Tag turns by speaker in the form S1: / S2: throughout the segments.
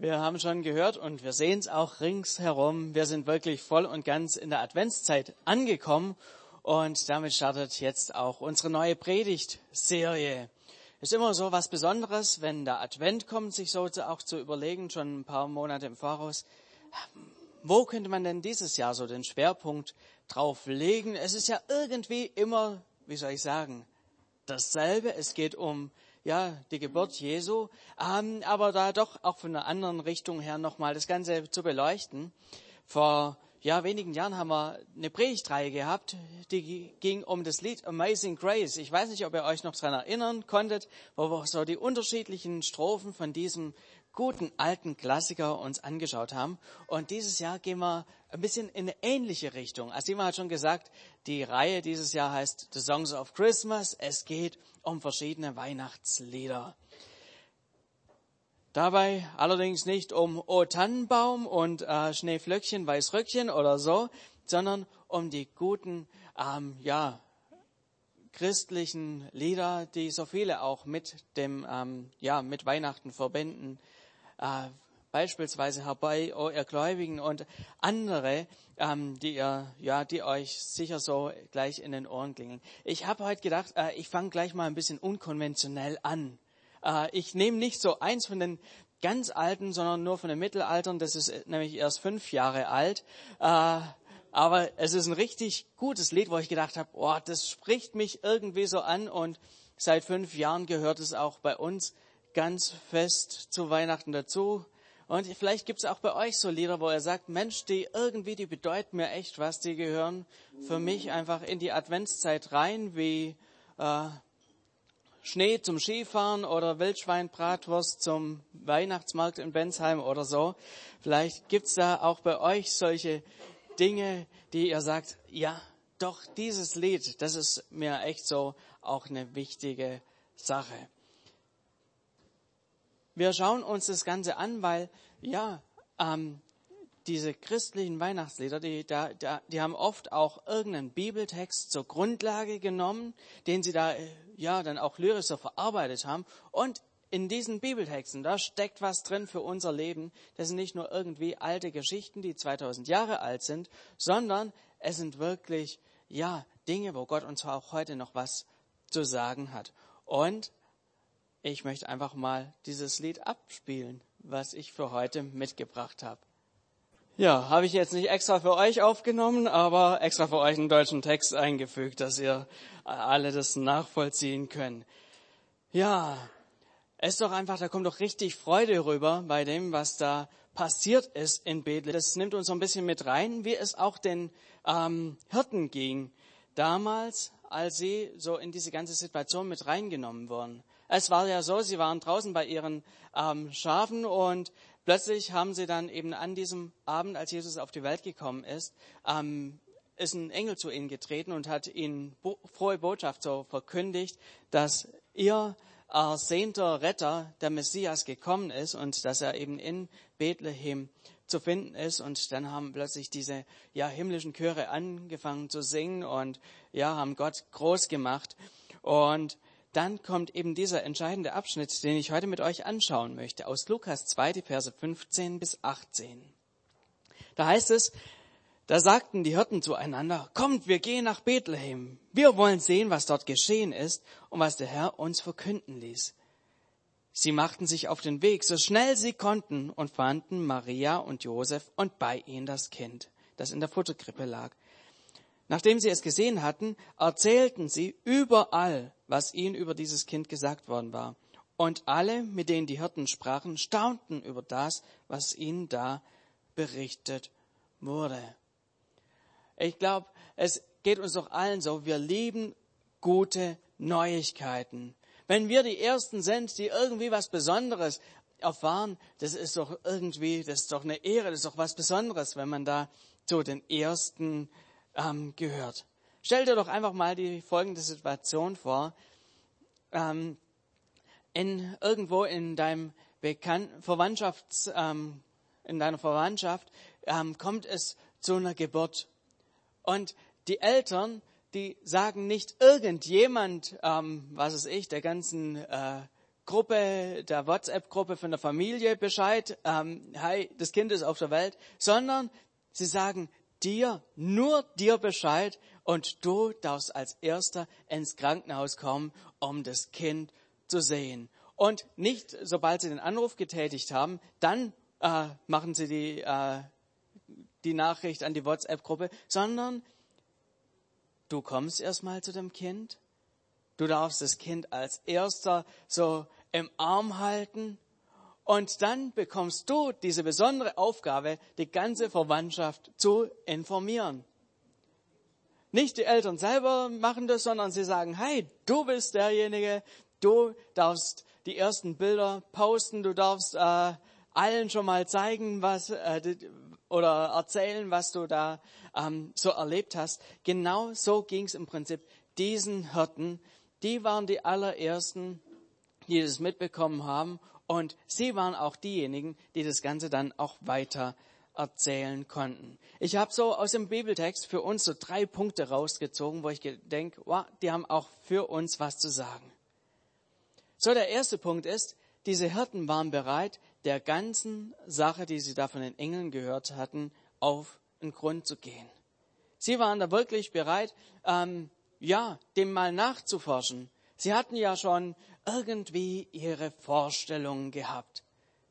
S1: Wir haben schon gehört und wir sehen es auch ringsherum. Wir sind wirklich voll und ganz in der Adventszeit angekommen und damit startet jetzt auch unsere neue Predigtserie. Ist immer so was Besonderes, wenn der Advent kommt, sich so auch zu überlegen, schon ein paar Monate im Voraus. Wo könnte man denn dieses Jahr so den Schwerpunkt drauf legen? Es ist ja irgendwie immer, wie soll ich sagen, dasselbe. Es geht um ja, die Geburt Jesu, ähm, aber da doch auch von einer anderen Richtung her nochmal das Ganze zu beleuchten. Vor ja, wenigen Jahren haben wir eine Predigtreihe gehabt, die ging um das Lied Amazing Grace. Ich weiß nicht, ob ihr euch noch daran erinnern konntet, wo wir so die unterschiedlichen Strophen von diesem guten alten Klassiker uns angeschaut haben. Und dieses Jahr gehen wir ein bisschen in eine ähnliche Richtung. Als jemand hat schon gesagt, die Reihe dieses Jahr heißt The Songs of Christmas. Es geht um verschiedene Weihnachtslieder. Dabei allerdings nicht um O Tannenbaum und äh, Schneeflöckchen, Weißröckchen oder so, sondern um die guten, ähm, ja, christlichen Lieder, die so viele auch mit dem, ähm, ja, mit Weihnachten verbinden. Äh, beispielsweise herbei, O ihr Gläubigen und andere, ähm, die ihr, ja, die euch sicher so gleich in den Ohren klingeln. Ich habe heute gedacht, äh, ich fange gleich mal ein bisschen unkonventionell an. Äh, ich nehme nicht so eins von den ganz alten, sondern nur von den Mittelaltern. Das ist nämlich erst fünf Jahre alt. Äh, aber es ist ein richtig gutes Lied, wo ich gedacht habe, oh, das spricht mich irgendwie so an und seit fünf Jahren gehört es auch bei uns ganz fest zu Weihnachten dazu. Und vielleicht gibt es auch bei euch so Lieder, wo ihr sagt, Mensch, die irgendwie, die bedeuten mir echt was, die gehören für mich einfach in die Adventszeit rein, wie äh, Schnee zum Skifahren oder Wildschweinbratwurst zum Weihnachtsmarkt in Bensheim oder so. Vielleicht gibt's da auch bei euch solche Dinge, die ihr sagt, ja, doch dieses Lied, das ist mir echt so auch eine wichtige Sache. Wir schauen uns das Ganze an, weil ja, ähm, diese christlichen Weihnachtslieder, die, da, da, die haben oft auch irgendeinen Bibeltext zur Grundlage genommen, den sie da ja dann auch lyrisch so verarbeitet haben. Und in diesen Bibeltexten, da steckt was drin für unser Leben. Das sind nicht nur irgendwie alte Geschichten, die 2000 Jahre alt sind, sondern es sind wirklich, ja, Dinge, wo Gott uns auch heute noch was zu sagen hat. Und ich möchte einfach mal dieses Lied abspielen, was ich für heute mitgebracht habe. Ja, habe ich jetzt nicht extra für euch aufgenommen, aber extra für euch einen deutschen Text eingefügt, dass ihr alle das nachvollziehen könnt. Ja, es ist doch einfach, da kommt doch richtig Freude rüber bei dem, was da passiert ist in Bethlehem. Das nimmt uns so ein bisschen mit rein, wie es auch den ähm, Hirten ging damals, als sie so in diese ganze Situation mit reingenommen wurden. Es war ja so, sie waren draußen bei ihren ähm, Schafen und Plötzlich haben sie dann eben an diesem Abend, als Jesus auf die Welt gekommen ist, ähm, ist ein Engel zu ihnen getreten und hat ihnen bo frohe Botschaft so verkündigt, dass ihr ersehnter Retter, der Messias, gekommen ist und dass er eben in Bethlehem zu finden ist. Und dann haben plötzlich diese ja, himmlischen Chöre angefangen zu singen und ja, haben Gott groß gemacht. Und dann kommt eben dieser entscheidende Abschnitt, den ich heute mit euch anschauen möchte, aus Lukas 2, die Verse 15 bis 18. Da heißt es, da sagten die Hirten zueinander, kommt, wir gehen nach Bethlehem. Wir wollen sehen, was dort geschehen ist und was der Herr uns verkünden ließ. Sie machten sich auf den Weg, so schnell sie konnten, und fanden Maria und Josef und bei ihnen das Kind, das in der Futterkrippe lag. Nachdem sie es gesehen hatten, erzählten sie überall, was ihnen über dieses Kind gesagt worden war. Und alle, mit denen die Hirten sprachen, staunten über das, was ihnen da berichtet wurde. Ich glaube, es geht uns doch allen so, wir lieben gute Neuigkeiten. Wenn wir die Ersten sind, die irgendwie was Besonderes erfahren, das ist doch irgendwie, das ist doch eine Ehre, das ist doch was Besonderes, wenn man da zu den Ersten ähm, gehört. Stell dir doch einfach mal die folgende Situation vor. Ähm, in, irgendwo in deinem Bekan Verwandtschafts, ähm, in deiner Verwandtschaft ähm, kommt es zu einer Geburt. Und die Eltern, die sagen nicht irgendjemand, ähm, was ist ich, der ganzen äh, Gruppe, der WhatsApp-Gruppe von der Familie Bescheid, ähm, hey, das Kind ist auf der Welt, sondern sie sagen dir, nur dir Bescheid und du darfst als Erster ins Krankenhaus kommen, um das Kind zu sehen. Und nicht, sobald sie den Anruf getätigt haben, dann äh, machen sie die, äh, die Nachricht an die WhatsApp-Gruppe, sondern du kommst erstmal zu dem Kind, du darfst das Kind als Erster so im Arm halten und dann bekommst du diese besondere Aufgabe, die ganze Verwandtschaft zu informieren. Nicht die Eltern selber machen das, sondern sie sagen, hey, du bist derjenige, du darfst die ersten Bilder posten, du darfst äh, allen schon mal zeigen, was äh, oder erzählen, was du da ähm, so erlebt hast. Genau so ging es im Prinzip diesen Hirten. Die waren die allerersten, die das mitbekommen haben und sie waren auch diejenigen, die das Ganze dann auch weiter erzählen konnten. Ich habe so aus dem Bibeltext für uns so drei Punkte rausgezogen, wo ich denke, wow, die haben auch für uns was zu sagen. So, der erste Punkt ist, diese Hirten waren bereit, der ganzen Sache, die sie da von den Engeln gehört hatten, auf den Grund zu gehen. Sie waren da wirklich bereit, ähm, ja, dem mal nachzuforschen. Sie hatten ja schon irgendwie ihre Vorstellungen gehabt.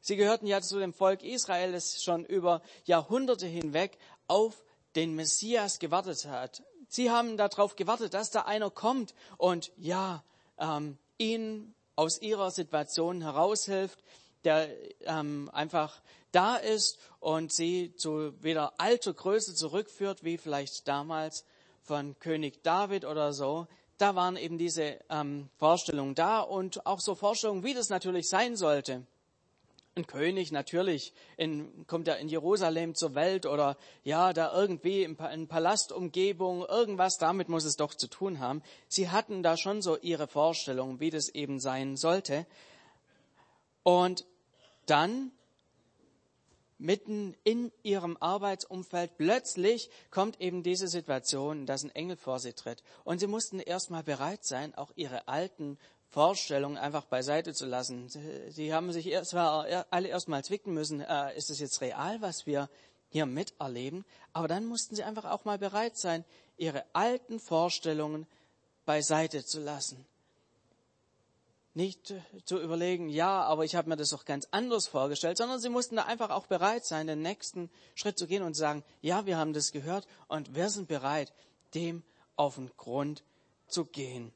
S1: Sie gehörten ja zu dem Volk Israel, das schon über Jahrhunderte hinweg auf den Messias gewartet hat. Sie haben darauf gewartet, dass da einer kommt und ja, ähm, ihnen aus ihrer Situation heraushilft, der ähm, einfach da ist und sie zu wieder alter Größe zurückführt, wie vielleicht damals von König David oder so. Da waren eben diese ähm, Vorstellungen da und auch so Vorstellungen, wie das natürlich sein sollte ein König natürlich in, kommt er in Jerusalem zur Welt oder ja, da irgendwie in, in Palastumgebung, irgendwas damit muss es doch zu tun haben. Sie hatten da schon so ihre Vorstellung, wie das eben sein sollte. Und dann mitten in ihrem Arbeitsumfeld plötzlich kommt eben diese Situation, dass ein Engel vor sie tritt. Und sie mussten erstmal bereit sein, auch ihre alten Vorstellungen einfach beiseite zu lassen. Sie haben sich erst, alle erstmal zwicken müssen, äh, ist es jetzt real, was wir hier miterleben? Aber dann mussten sie einfach auch mal bereit sein, ihre alten Vorstellungen beiseite zu lassen. Nicht zu überlegen, ja, aber ich habe mir das doch ganz anders vorgestellt, sondern sie mussten da einfach auch bereit sein, den nächsten Schritt zu gehen und sagen, ja, wir haben das gehört und wir sind bereit, dem auf den Grund zu gehen.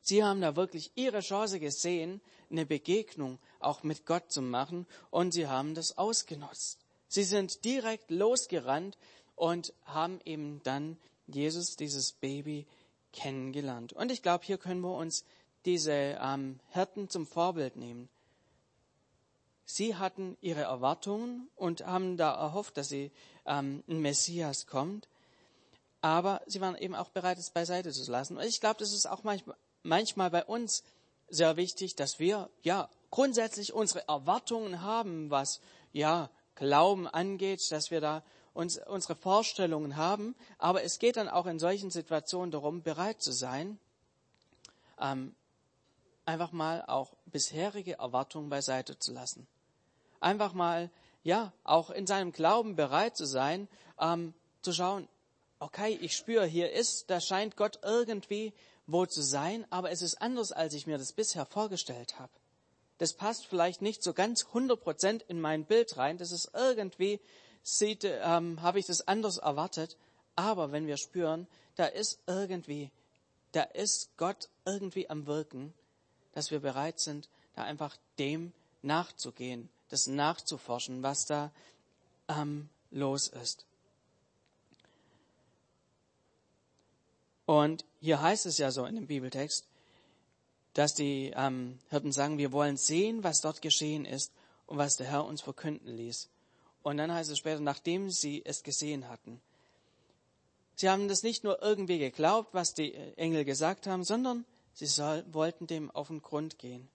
S1: Sie haben da wirklich ihre Chance gesehen, eine Begegnung auch mit Gott zu machen und sie haben das ausgenutzt. Sie sind direkt losgerannt und haben eben dann Jesus, dieses Baby, kennengelernt. Und ich glaube, hier können wir uns diese ähm, Hirten zum Vorbild nehmen. Sie hatten ihre Erwartungen und haben da erhofft, dass sie ähm, ein Messias kommt. Aber sie waren eben auch bereit, es beiseite zu lassen. Und ich glaube, das ist auch manchmal, manchmal bei uns sehr wichtig, dass wir ja grundsätzlich unsere Erwartungen haben, was ja Glauben angeht, dass wir da uns, unsere Vorstellungen haben. Aber es geht dann auch in solchen Situationen darum, bereit zu sein, ähm, einfach mal auch bisherige Erwartungen beiseite zu lassen. Einfach mal, ja, auch in seinem Glauben bereit zu sein, ähm, zu schauen, okay, ich spüre, hier ist, da scheint Gott irgendwie wo zu sein, aber es ist anders, als ich mir das bisher vorgestellt habe. Das passt vielleicht nicht so ganz 100 Prozent in mein Bild rein. Das ist irgendwie, ähm, habe ich das anders erwartet. Aber wenn wir spüren, da ist irgendwie, da ist Gott irgendwie am Wirken, dass wir bereit sind, da einfach dem nachzugehen, das nachzuforschen, was da ähm, los ist. Und hier heißt es ja so in dem Bibeltext, dass die ähm, Hirten sagen, wir wollen sehen, was dort geschehen ist und was der Herr uns verkünden ließ. Und dann heißt es später, nachdem sie es gesehen hatten. Sie haben das nicht nur irgendwie geglaubt, was die Engel gesagt haben, sondern sie soll, wollten dem auf den Grund gehen.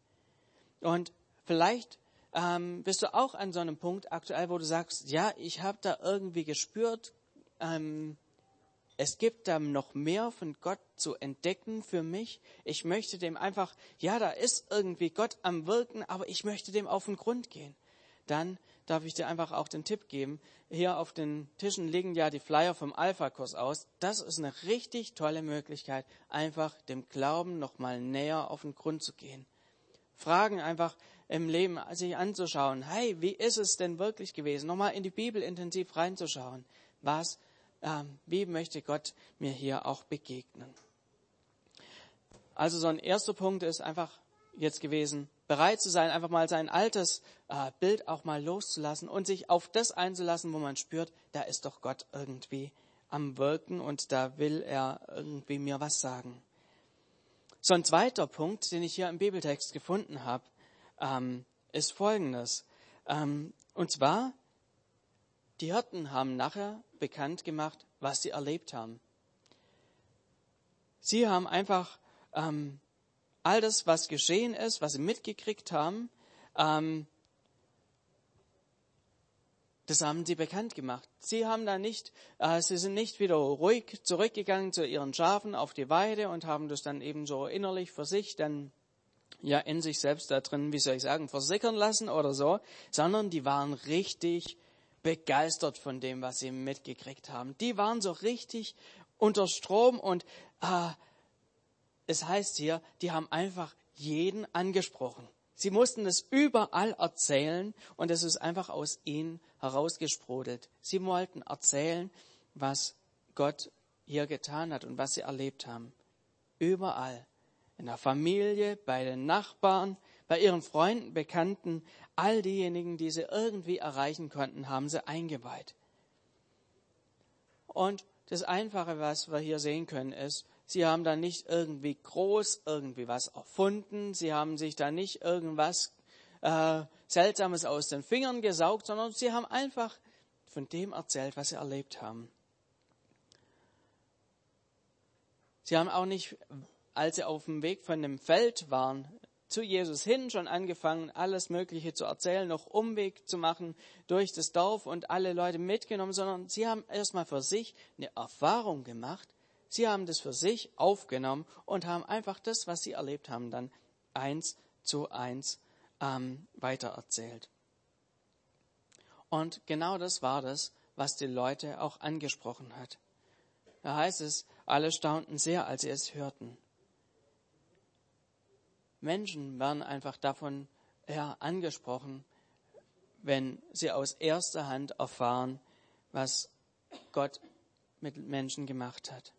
S1: Und vielleicht ähm, bist du auch an so einem Punkt aktuell, wo du sagst, ja, ich habe da irgendwie gespürt, ähm, es gibt da noch mehr von Gott zu entdecken für mich. Ich möchte dem einfach, ja, da ist irgendwie Gott am Wirken, aber ich möchte dem auf den Grund gehen. Dann darf ich dir einfach auch den Tipp geben. Hier auf den Tischen liegen ja die Flyer vom Alpha-Kurs aus. Das ist eine richtig tolle Möglichkeit, einfach dem Glauben nochmal näher auf den Grund zu gehen. Fragen einfach im Leben sich anzuschauen. Hey, wie ist es denn wirklich gewesen? Nochmal in die Bibel intensiv reinzuschauen. Was, äh, wie möchte Gott mir hier auch begegnen? Also so ein erster Punkt ist einfach jetzt gewesen, bereit zu sein, einfach mal sein altes äh, Bild auch mal loszulassen und sich auf das einzulassen, wo man spürt, da ist doch Gott irgendwie am Wirken und da will er irgendwie mir was sagen. So ein zweiter Punkt, den ich hier im Bibeltext gefunden habe, ähm, ist folgendes. Ähm, und zwar, die Hirten haben nachher bekannt gemacht, was sie erlebt haben. Sie haben einfach ähm, all das, was geschehen ist, was sie mitgekriegt haben, ähm, das haben sie bekannt gemacht. Sie haben da nicht, äh, sie sind nicht wieder ruhig zurückgegangen zu ihren Schafen auf die Weide und haben das dann eben so innerlich für sich dann ja in sich selbst da drin, wie soll ich sagen, versickern lassen oder so, sondern die waren richtig begeistert von dem, was sie mitgekriegt haben. Die waren so richtig unter Strom und äh, es heißt hier, die haben einfach jeden angesprochen. Sie mussten es überall erzählen und es ist einfach aus ihnen herausgesprudelt. Sie wollten erzählen, was Gott hier getan hat und was sie erlebt haben. Überall. In der Familie, bei den Nachbarn, bei ihren Freunden, Bekannten, all diejenigen, die sie irgendwie erreichen konnten, haben sie eingeweiht. Und das Einfache, was wir hier sehen können, ist, Sie haben da nicht irgendwie groß irgendwie was erfunden. Sie haben sich da nicht irgendwas äh, Seltsames aus den Fingern gesaugt, sondern sie haben einfach von dem erzählt, was sie erlebt haben. Sie haben auch nicht, als sie auf dem Weg von dem Feld waren, zu Jesus hin schon angefangen, alles Mögliche zu erzählen, noch Umweg zu machen durch das Dorf und alle Leute mitgenommen, sondern sie haben erstmal für sich eine Erfahrung gemacht, Sie haben das für sich aufgenommen und haben einfach das, was sie erlebt haben, dann eins zu eins ähm, weitererzählt. Und genau das war das, was die Leute auch angesprochen hat. Da heißt es, alle staunten sehr, als sie es hörten. Menschen werden einfach davon ja, angesprochen, wenn sie aus erster Hand erfahren, was Gott mit Menschen gemacht hat.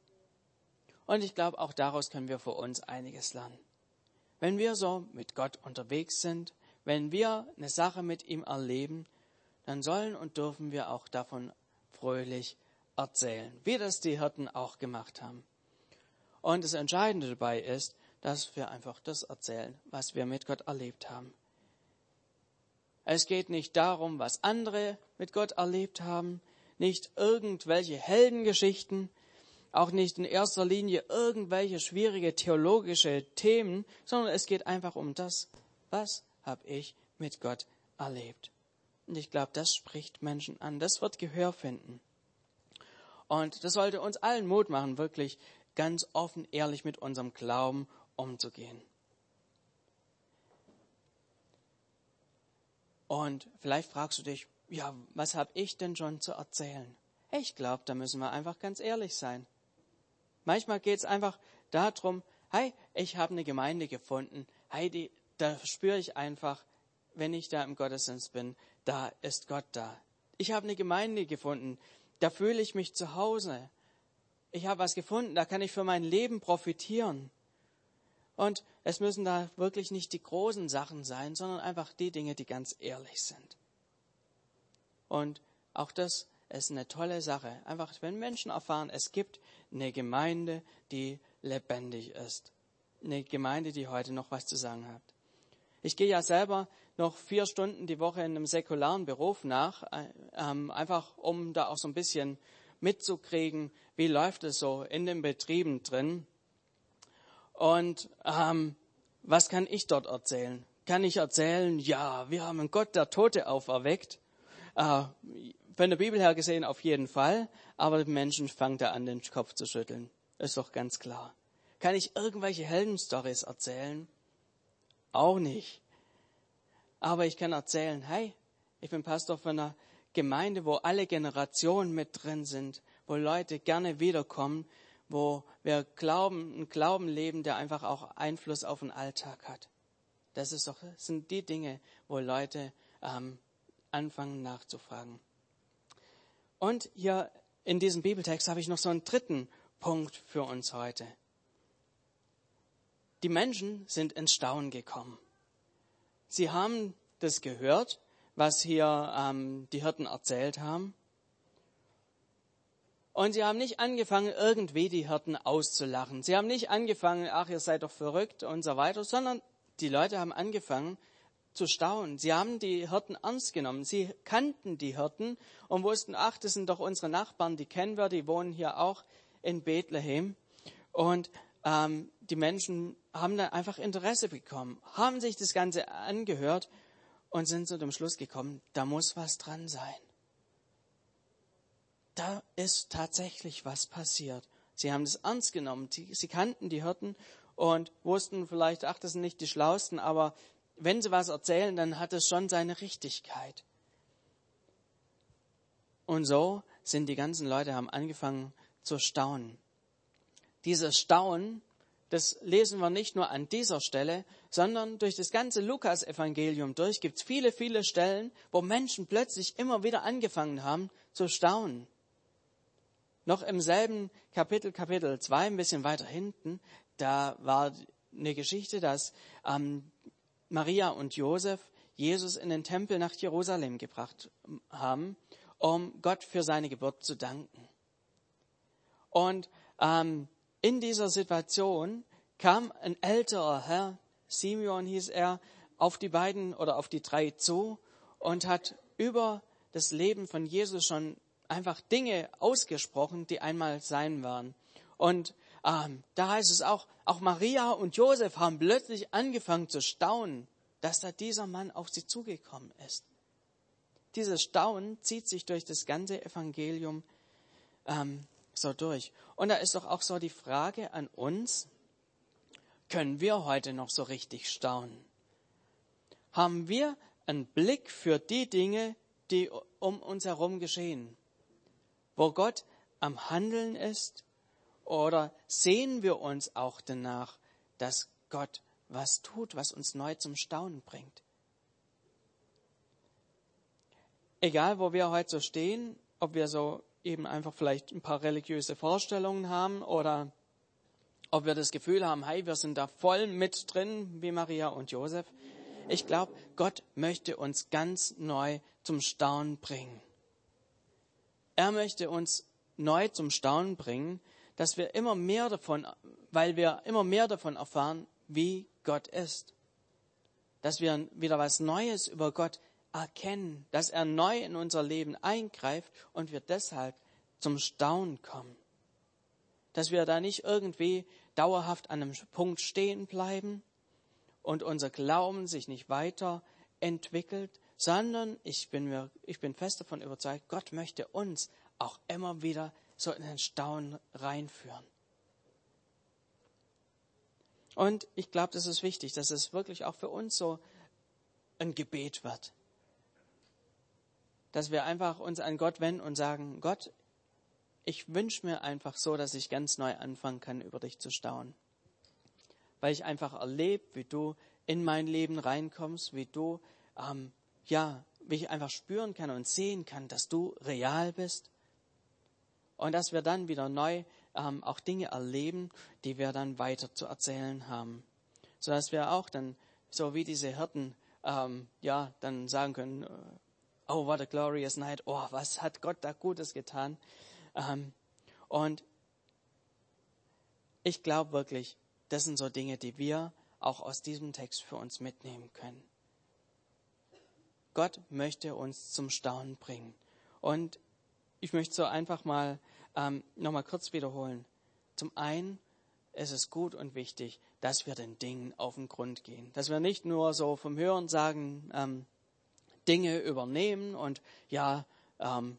S1: Und ich glaube, auch daraus können wir für uns einiges lernen. Wenn wir so mit Gott unterwegs sind, wenn wir eine Sache mit ihm erleben, dann sollen und dürfen wir auch davon fröhlich erzählen, wie das die Hirten auch gemacht haben. Und das Entscheidende dabei ist, dass wir einfach das erzählen, was wir mit Gott erlebt haben. Es geht nicht darum, was andere mit Gott erlebt haben, nicht irgendwelche Heldengeschichten, auch nicht in erster Linie irgendwelche schwierige theologische Themen, sondern es geht einfach um das, was habe ich mit Gott erlebt. Und ich glaube, das spricht Menschen an, das wird Gehör finden. Und das sollte uns allen Mut machen, wirklich ganz offen, ehrlich mit unserem Glauben umzugehen. Und vielleicht fragst du dich, ja, was habe ich denn schon zu erzählen? Ich glaube, da müssen wir einfach ganz ehrlich sein. Manchmal geht es einfach darum, hey, ich habe eine Gemeinde gefunden. Hey, die, da spüre ich einfach, wenn ich da im Gottesdienst bin, da ist Gott da. Ich habe eine Gemeinde gefunden. Da fühle ich mich zu Hause. Ich habe was gefunden, da kann ich für mein Leben profitieren. Und es müssen da wirklich nicht die großen Sachen sein, sondern einfach die Dinge, die ganz ehrlich sind. Und auch das ist eine tolle Sache. Einfach, wenn Menschen erfahren, es gibt eine Gemeinde, die lebendig ist. Eine Gemeinde, die heute noch was zu sagen hat. Ich gehe ja selber noch vier Stunden die Woche in einem säkularen Beruf nach, äh, ähm, einfach um da auch so ein bisschen mitzukriegen, wie läuft es so in den Betrieben drin. Und ähm, was kann ich dort erzählen? Kann ich erzählen, ja, wir haben einen Gott, der Tote auferweckt? Äh, von der Bibel her gesehen auf jeden Fall, aber Menschen fangen da an, den Kopf zu schütteln. Ist doch ganz klar. Kann ich irgendwelche Heldenstories erzählen? Auch nicht. Aber ich kann erzählen, hey, ich bin Pastor von einer Gemeinde, wo alle Generationen mit drin sind, wo Leute gerne wiederkommen, wo wir glauben, einen Glauben leben, der einfach auch Einfluss auf den Alltag hat. Das ist doch, sind die Dinge, wo Leute ähm, anfangen nachzufragen. Und hier in diesem Bibeltext habe ich noch so einen dritten Punkt für uns heute. Die Menschen sind ins Staunen gekommen. Sie haben das gehört, was hier ähm, die Hirten erzählt haben. Und sie haben nicht angefangen, irgendwie die Hirten auszulachen. Sie haben nicht angefangen, ach, ihr seid doch verrückt und so weiter, sondern die Leute haben angefangen zu staunen. Sie haben die Hirten ernst genommen. Sie kannten die Hirten und wussten, ach, das sind doch unsere Nachbarn, die kennen wir, die wohnen hier auch in Bethlehem. Und ähm, die Menschen haben dann einfach Interesse bekommen, haben sich das Ganze angehört und sind zu dem Schluss gekommen, da muss was dran sein. Da ist tatsächlich was passiert. Sie haben es ernst genommen. Sie, sie kannten die Hirten und wussten vielleicht, ach, das sind nicht die Schlausten, aber wenn sie was erzählen, dann hat es schon seine Richtigkeit. Und so sind die ganzen Leute, haben angefangen zu staunen. Dieses Staunen, das lesen wir nicht nur an dieser Stelle, sondern durch das ganze Lukas-Evangelium durch gibt es viele, viele Stellen, wo Menschen plötzlich immer wieder angefangen haben zu staunen. Noch im selben Kapitel, Kapitel 2, ein bisschen weiter hinten, da war eine Geschichte, dass ähm, Maria und Josef Jesus in den Tempel nach Jerusalem gebracht haben, um Gott für seine Geburt zu danken. Und ähm, in dieser Situation kam ein älterer Herr, Simeon hieß er, auf die beiden oder auf die drei zu und hat über das Leben von Jesus schon einfach Dinge ausgesprochen, die einmal sein werden. Und ähm, da heißt es auch, auch Maria und Josef haben plötzlich angefangen zu staunen, dass da dieser Mann auf sie zugekommen ist. Dieses Staunen zieht sich durch das ganze Evangelium ähm, so durch. Und da ist doch auch so die Frage an uns, können wir heute noch so richtig staunen? Haben wir einen Blick für die Dinge, die um uns herum geschehen, wo Gott am Handeln ist? Oder sehen wir uns auch danach, dass Gott was tut, was uns neu zum Staunen bringt? Egal, wo wir heute so stehen, ob wir so eben einfach vielleicht ein paar religiöse Vorstellungen haben oder ob wir das Gefühl haben, hey, wir sind da voll mit drin, wie Maria und Josef. Ich glaube, Gott möchte uns ganz neu zum Staunen bringen. Er möchte uns neu zum Staunen bringen, dass wir immer mehr davon, weil wir immer mehr davon erfahren, wie Gott ist. Dass wir wieder was Neues über Gott erkennen, dass er neu in unser Leben eingreift und wir deshalb zum Staunen kommen. Dass wir da nicht irgendwie dauerhaft an einem Punkt stehen bleiben und unser Glauben sich nicht weiter entwickelt, sondern ich bin, mir, ich bin fest davon überzeugt, Gott möchte uns auch immer wieder so in Staunen reinführen. Und ich glaube, das ist wichtig, dass es wirklich auch für uns so ein Gebet wird. Dass wir einfach uns an Gott wenden und sagen, Gott, ich wünsche mir einfach so, dass ich ganz neu anfangen kann, über dich zu staunen. Weil ich einfach erlebe, wie du in mein Leben reinkommst, wie du, ähm, ja, wie ich einfach spüren kann und sehen kann, dass du real bist. Und dass wir dann wieder neu ähm, auch Dinge erleben, die wir dann weiter zu erzählen haben. Sodass wir auch dann, so wie diese Hirten, ähm, ja, dann sagen können, äh, oh, what a glorious night, oh, was hat Gott da Gutes getan. Ähm, und ich glaube wirklich, das sind so Dinge, die wir auch aus diesem Text für uns mitnehmen können. Gott möchte uns zum Staunen bringen. Und ich möchte so einfach mal ähm, nochmal kurz wiederholen. Zum einen ist es gut und wichtig, dass wir den Dingen auf den Grund gehen. Dass wir nicht nur so vom Hören sagen, ähm, Dinge übernehmen und ja, ähm,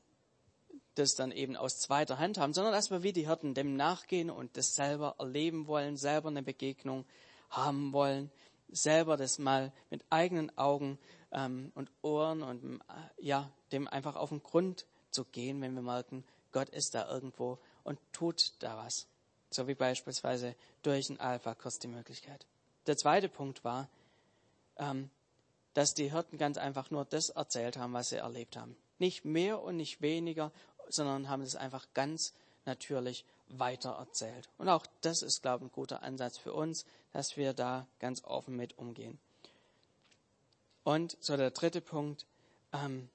S1: das dann eben aus zweiter Hand haben, sondern dass wir wie die Hirten dem nachgehen und das selber erleben wollen, selber eine Begegnung haben wollen, selber das mal mit eigenen Augen ähm, und Ohren und äh, ja, dem einfach auf den Grund zu gehen, wenn wir merken, Gott ist da irgendwo und tut da was. So wie beispielsweise durch einen Alpha-Kurs die Möglichkeit. Der zweite Punkt war, ähm, dass die Hirten ganz einfach nur das erzählt haben, was sie erlebt haben. Nicht mehr und nicht weniger, sondern haben es einfach ganz natürlich weitererzählt. Und auch das ist, glaube ich, ein guter Ansatz für uns, dass wir da ganz offen mit umgehen. Und so der dritte Punkt, ähm,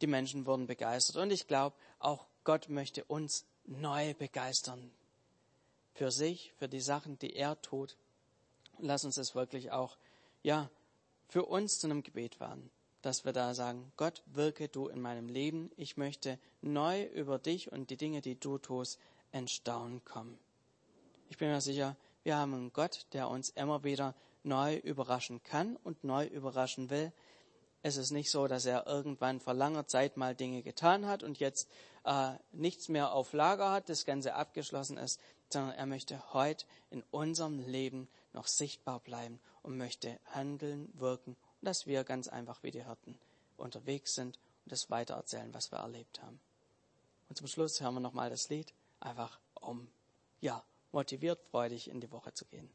S1: die Menschen wurden begeistert. Und ich glaube, auch Gott möchte uns neu begeistern. Für sich, für die Sachen, die er tut. Lass uns das wirklich auch, ja, für uns zu einem Gebet werden dass wir da sagen, Gott, wirke du in meinem Leben. Ich möchte neu über dich und die Dinge, die du tust, in Staunen kommen. Ich bin mir sicher, wir haben einen Gott, der uns immer wieder neu überraschen kann und neu überraschen will. Es ist nicht so, dass er irgendwann vor langer Zeit mal Dinge getan hat und jetzt äh, nichts mehr auf Lager hat, das Ganze abgeschlossen ist, sondern er möchte heute in unserem Leben noch sichtbar bleiben und möchte handeln, wirken dass wir ganz einfach wie die Hirten unterwegs sind und das weitererzählen, was wir erlebt haben. Und zum Schluss hören wir nochmal das Lied, einfach um, ja, motiviert, freudig in die Woche zu gehen.